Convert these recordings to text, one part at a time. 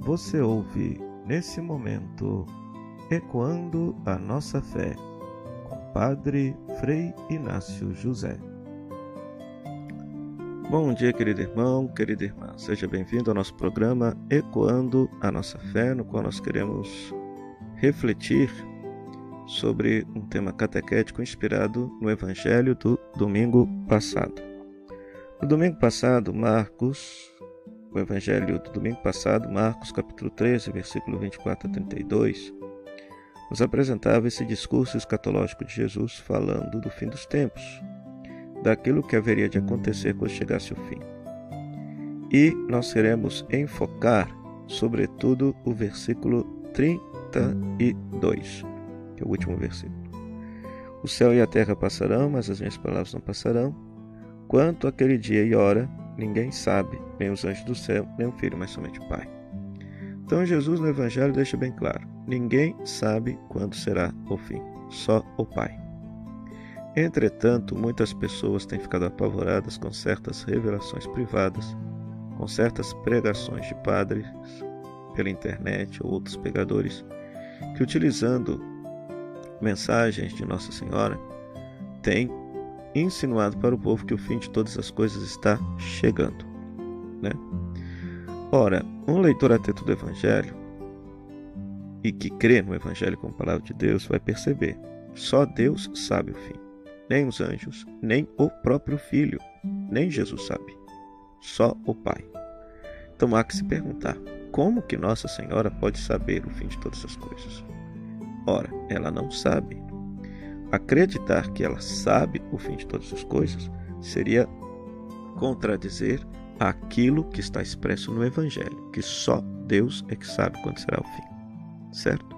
Você ouve nesse momento Ecoando a Nossa Fé, com Padre Frei Inácio José. Bom dia, querido irmão, querida irmã. Seja bem-vindo ao nosso programa Ecoando a Nossa Fé, no qual nós queremos refletir sobre um tema catequético inspirado no Evangelho do domingo passado. No domingo passado, Marcos, o Evangelho do domingo passado, Marcos capítulo 13, versículo 24 a 32, nos apresentava esse discurso escatológico de Jesus falando do fim dos tempos, daquilo que haveria de acontecer quando chegasse o fim. E nós queremos enfocar, sobretudo, o versículo 32 que é o último versículo. O céu e a terra passarão, mas as minhas palavras não passarão. Quanto aquele dia e hora, ninguém sabe, nem os anjos do céu, nem o filho, mas somente o Pai. Então Jesus no Evangelho deixa bem claro: ninguém sabe quando será o fim, só o Pai. Entretanto, muitas pessoas têm ficado apavoradas com certas revelações privadas, com certas pregações de padres pela internet ou outros pegadores, que utilizando mensagens de Nossa Senhora, tem insinuado para o povo que o fim de todas as coisas está chegando. Né? Ora, um leitor atento do Evangelho e que crê no Evangelho como palavra de Deus vai perceber: só Deus sabe o fim. Nem os anjos, nem o próprio Filho, nem Jesus sabe. Só o Pai. Então há que se perguntar: como que Nossa Senhora pode saber o fim de todas as coisas? Ora, ela não sabe. Acreditar que ela sabe o fim de todas as coisas seria contradizer aquilo que está expresso no Evangelho, que só Deus é que sabe quando será o fim. Certo?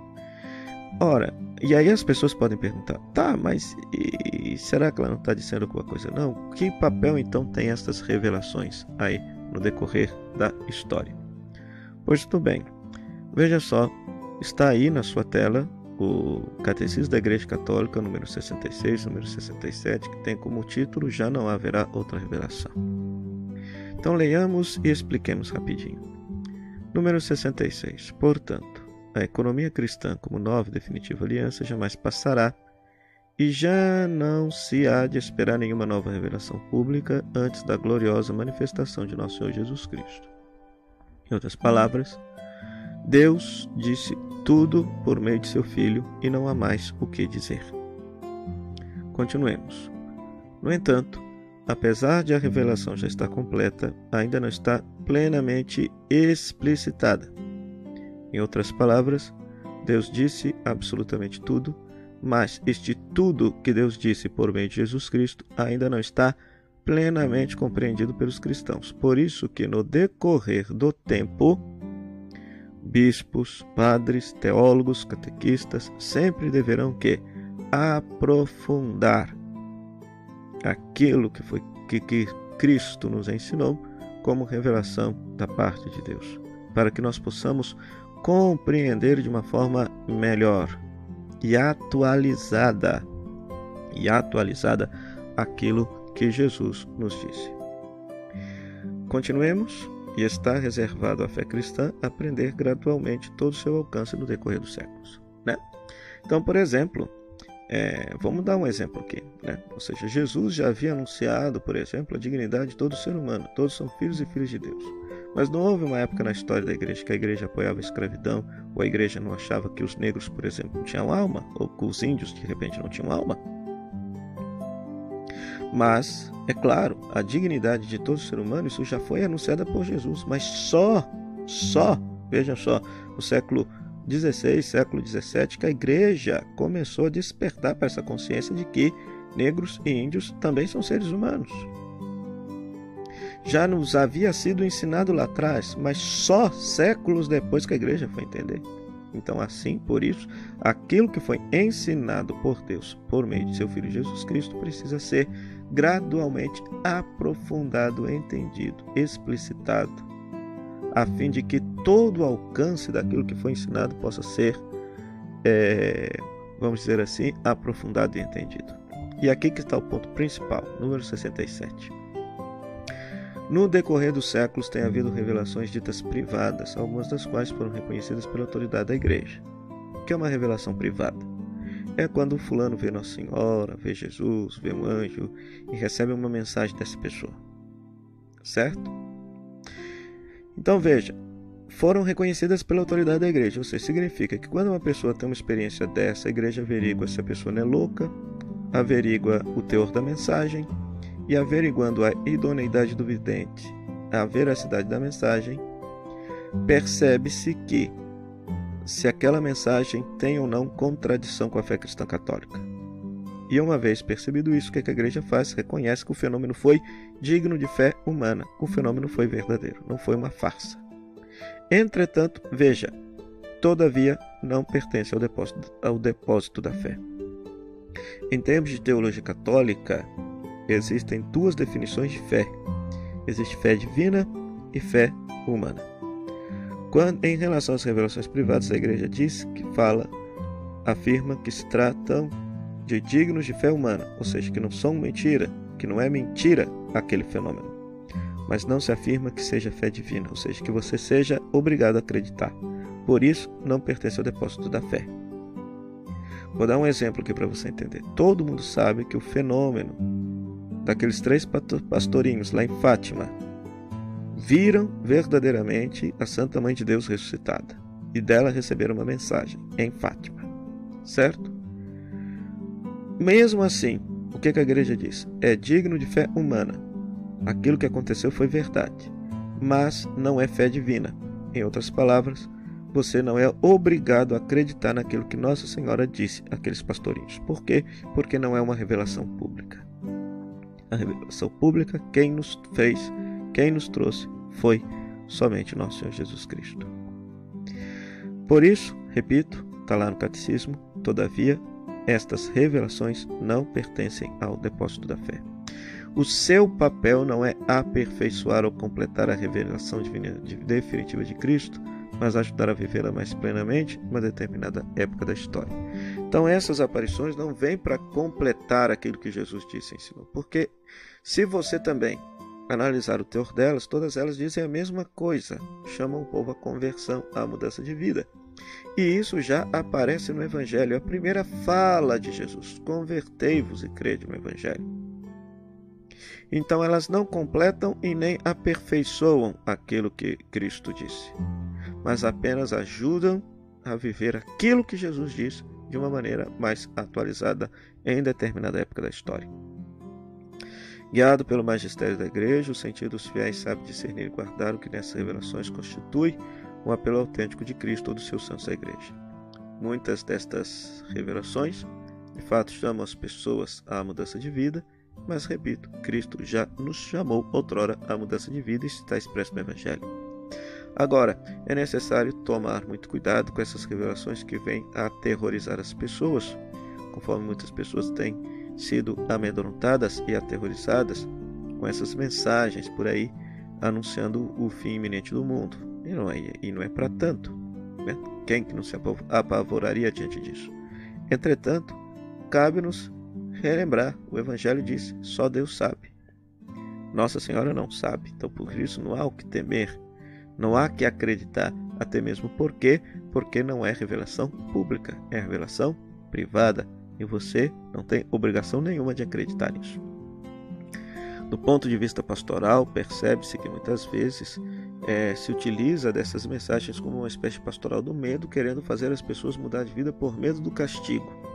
Ora, e aí as pessoas podem perguntar: tá, mas e, será que ela não está dizendo alguma coisa? Não. Que papel então tem estas revelações aí no decorrer da história? Pois tudo bem. Veja só, está aí na sua tela o Catecismo da Igreja Católica, número 66, número 67, que tem como título Já não haverá outra revelação. Então leiamos e expliquemos rapidinho. Número 66. Portanto, a economia cristã como nova e definitiva aliança jamais passará e já não se há de esperar nenhuma nova revelação pública antes da gloriosa manifestação de nosso Senhor Jesus Cristo. Em outras palavras, Deus disse tudo por meio de seu Filho e não há mais o que dizer. Continuemos. No entanto, apesar de a revelação já estar completa, ainda não está plenamente explicitada. Em outras palavras, Deus disse absolutamente tudo, mas este tudo que Deus disse por meio de Jesus Cristo ainda não está plenamente compreendido pelos cristãos. Por isso que no decorrer do tempo, bispos, padres, teólogos, catequistas sempre deverão que aprofundar aquilo que foi que, que Cristo nos ensinou como revelação da parte de Deus, para que nós possamos compreender de uma forma melhor e atualizada e atualizada aquilo que Jesus nos disse. Continuemos e está reservado à fé cristã aprender gradualmente todo o seu alcance no decorrer dos séculos. Né? Então, por exemplo, é, vamos dar um exemplo aqui. Né? Ou seja, Jesus já havia anunciado, por exemplo, a dignidade de todo ser humano. Todos são filhos e filhas de Deus. Mas não houve uma época na história da igreja que a igreja apoiava a escravidão, ou a igreja não achava que os negros, por exemplo, tinham alma, ou que os índios, de repente, não tinham alma. Mas, é claro, a dignidade de todo ser humano, isso já foi anunciada por Jesus, mas só, só, veja só, no século 16, século 17, que a igreja começou a despertar para essa consciência de que negros e índios também são seres humanos. Já nos havia sido ensinado lá atrás, mas só séculos depois que a igreja foi entender. Então, assim, por isso, aquilo que foi ensinado por Deus por meio de seu Filho Jesus Cristo precisa ser gradualmente aprofundado, entendido, explicitado, a fim de que todo o alcance daquilo que foi ensinado possa ser, é, vamos dizer assim, aprofundado e entendido. E aqui que está o ponto principal, número 67. No decorrer dos séculos tem havido revelações ditas privadas, algumas das quais foram reconhecidas pela autoridade da igreja. O que é uma revelação privada? É quando o fulano vê Nossa Senhora, vê Jesus, vê um anjo e recebe uma mensagem dessa pessoa. Certo? Então veja, foram reconhecidas pela autoridade da igreja, ou seja, significa que quando uma pessoa tem uma experiência dessa, a igreja averigua se a pessoa não é louca, averigua o teor da mensagem e averiguando a idoneidade do vidente, a veracidade da mensagem, percebe-se que se aquela mensagem tem ou não contradição com a fé cristã católica. E uma vez percebido isso, o que a igreja faz? Reconhece que o fenômeno foi digno de fé humana. O fenômeno foi verdadeiro, não foi uma farsa. Entretanto, veja, todavia não pertence ao depósito, ao depósito da fé. Em termos de teologia católica, existem duas definições de fé: existe fé divina e fé humana. Quando, em relação às revelações privadas, a igreja diz que fala, afirma que se tratam de dignos de fé humana, ou seja, que não são mentira, que não é mentira aquele fenômeno. Mas não se afirma que seja fé divina, ou seja, que você seja obrigado a acreditar. Por isso, não pertence ao depósito da fé. Vou dar um exemplo aqui para você entender. Todo mundo sabe que o fenômeno daqueles três pastorinhos lá em Fátima viram verdadeiramente a Santa Mãe de Deus ressuscitada e dela receberam uma mensagem em Fátima, certo? Mesmo assim, o que a igreja diz? É digno de fé humana. Aquilo que aconteceu foi verdade, mas não é fé divina. Em outras palavras, você não é obrigado a acreditar naquilo que Nossa Senhora disse àqueles pastorinhos. Por quê? Porque não é uma revelação pública. A revelação pública, quem nos fez, quem nos trouxe, foi somente nosso Senhor Jesus Cristo. Por isso, repito, está lá no Catecismo, todavia, estas revelações não pertencem ao depósito da fé. O seu papel não é aperfeiçoar ou completar a revelação divina, definitiva de Cristo, mas ajudar a vivê-la mais plenamente uma determinada época da história. Então, essas aparições não vêm para completar aquilo que Jesus disse e ensinou, porque se você também analisar o teor delas, todas elas dizem a mesma coisa, chamam o povo à conversão, à mudança de vida. E isso já aparece no Evangelho, é a primeira fala de Jesus: convertei-vos e crede no Evangelho. Então elas não completam e nem aperfeiçoam aquilo que Cristo disse mas apenas ajudam a viver aquilo que Jesus disse de uma maneira mais atualizada em determinada época da história. Guiado pelo magistério da igreja, o sentido dos fiéis sabe discernir e guardar o que nessas revelações constitui um apelo autêntico de Cristo ou dos seus santos à igreja. Muitas destas revelações, de fato, chamam as pessoas à mudança de vida, mas repito, Cristo já nos chamou outrora à mudança de vida e está expresso no Evangelho. Agora, é necessário tomar muito cuidado com essas revelações que vêm a aterrorizar as pessoas, conforme muitas pessoas têm sido amedrontadas e aterrorizadas com essas mensagens por aí anunciando o fim iminente do mundo. E não é, e não é para tanto. Né? Quem que não se apavoraria diante disso? Entretanto, cabe-nos relembrar: o Evangelho diz, só Deus sabe. Nossa Senhora não sabe, então por isso não há o que temer não há que acreditar, até mesmo porque, porque não é revelação pública, é revelação privada e você não tem obrigação nenhuma de acreditar nisso. Do ponto de vista pastoral, percebe-se que muitas vezes é, se utiliza dessas mensagens como uma espécie pastoral do medo, querendo fazer as pessoas mudar de vida por medo do castigo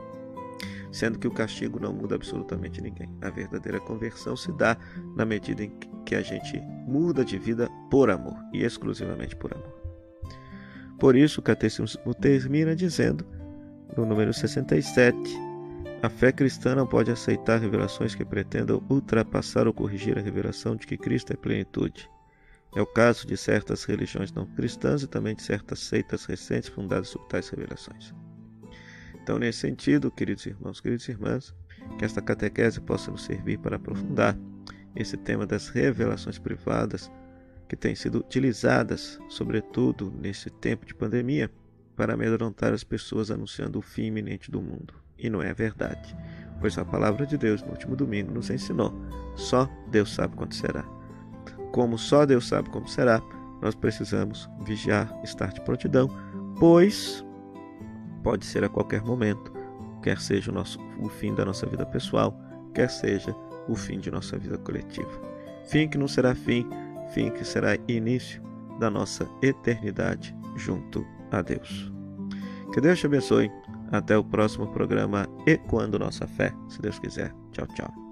sendo que o castigo não muda absolutamente ninguém. A verdadeira conversão se dá na medida em que a gente muda de vida por amor e exclusivamente por amor. Por isso, o catecismo termina dizendo, no número 67, a fé cristã não pode aceitar revelações que pretendam ultrapassar ou corrigir a revelação de que Cristo é plenitude. É o caso de certas religiões não cristãs e também de certas seitas recentes fundadas sobre tais revelações. Então, nesse sentido, queridos irmãos, queridas irmãs, que esta catequese possa nos servir para aprofundar esse tema das revelações privadas que têm sido utilizadas, sobretudo nesse tempo de pandemia, para amedrontar as pessoas anunciando o fim iminente do mundo. E não é verdade, pois a palavra de Deus no último domingo nos ensinou: só Deus sabe quando será. como só Deus sabe como será, nós precisamos vigiar, estar de prontidão, pois pode ser a qualquer momento, quer seja o, nosso, o fim da nossa vida pessoal, quer seja o fim de nossa vida coletiva. Fim que não será fim, fim que será início da nossa eternidade junto a Deus. Que Deus te abençoe. Até o próximo programa E Quando Nossa Fé, se Deus quiser. Tchau, tchau.